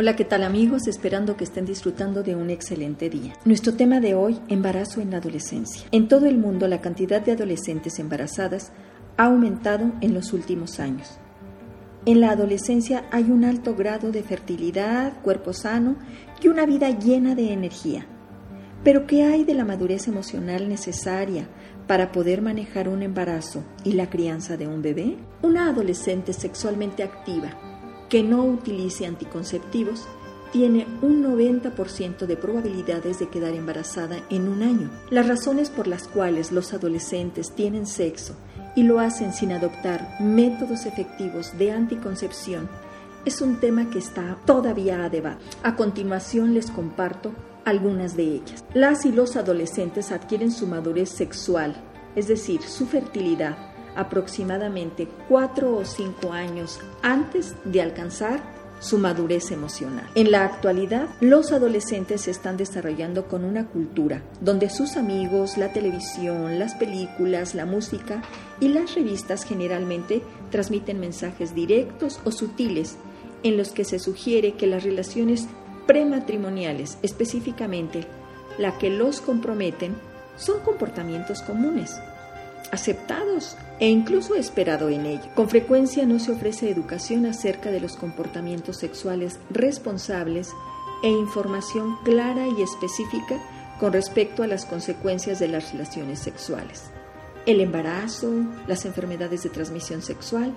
Hola, ¿qué tal amigos? Esperando que estén disfrutando de un excelente día. Nuestro tema de hoy, embarazo en la adolescencia. En todo el mundo la cantidad de adolescentes embarazadas ha aumentado en los últimos años. En la adolescencia hay un alto grado de fertilidad, cuerpo sano y una vida llena de energía. Pero ¿qué hay de la madurez emocional necesaria para poder manejar un embarazo y la crianza de un bebé? Una adolescente sexualmente activa que no utilice anticonceptivos tiene un 90% de probabilidades de quedar embarazada en un año. Las razones por las cuales los adolescentes tienen sexo y lo hacen sin adoptar métodos efectivos de anticoncepción es un tema que está todavía a debate. A continuación les comparto algunas de ellas. Las y los adolescentes adquieren su madurez sexual, es decir, su fertilidad, aproximadamente cuatro o cinco años antes de alcanzar su madurez emocional. En la actualidad, los adolescentes se están desarrollando con una cultura donde sus amigos, la televisión, las películas, la música y las revistas generalmente transmiten mensajes directos o sutiles en los que se sugiere que las relaciones prematrimoniales, específicamente la que los comprometen, son comportamientos comunes aceptados e incluso esperado en ello. Con frecuencia no se ofrece educación acerca de los comportamientos sexuales responsables e información clara y específica con respecto a las consecuencias de las relaciones sexuales, el embarazo, las enfermedades de transmisión sexual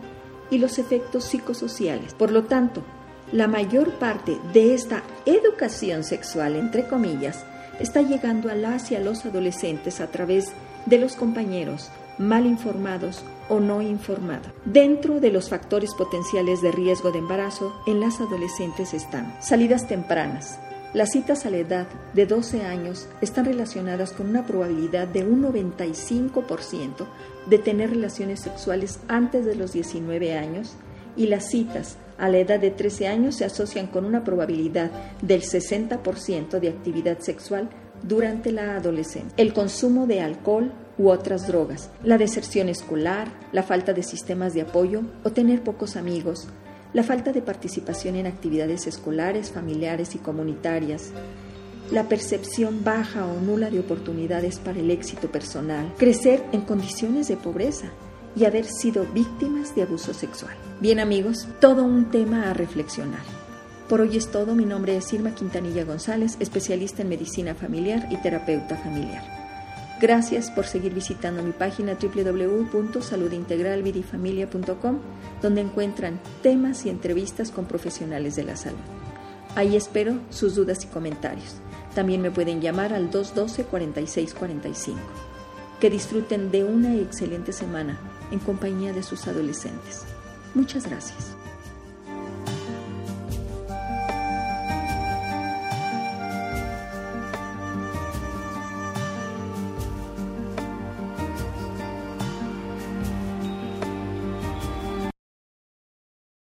y los efectos psicosociales. Por lo tanto, la mayor parte de esta educación sexual, entre comillas, está llegando a las y a los adolescentes a través de los compañeros, mal informados o no informados. Dentro de los factores potenciales de riesgo de embarazo en las adolescentes están salidas tempranas. Las citas a la edad de 12 años están relacionadas con una probabilidad de un 95% de tener relaciones sexuales antes de los 19 años y las citas a la edad de 13 años se asocian con una probabilidad del 60% de actividad sexual durante la adolescencia. El consumo de alcohol, u otras drogas, la deserción escolar, la falta de sistemas de apoyo o tener pocos amigos, la falta de participación en actividades escolares, familiares y comunitarias, la percepción baja o nula de oportunidades para el éxito personal, crecer en condiciones de pobreza y haber sido víctimas de abuso sexual. Bien amigos, todo un tema a reflexionar. Por hoy es todo, mi nombre es Irma Quintanilla González, especialista en medicina familiar y terapeuta familiar. Gracias por seguir visitando mi página www.saludintegralvidifamilia.com, donde encuentran temas y entrevistas con profesionales de la salud. Ahí espero sus dudas y comentarios. También me pueden llamar al 212-4645. Que disfruten de una excelente semana en compañía de sus adolescentes. Muchas gracias.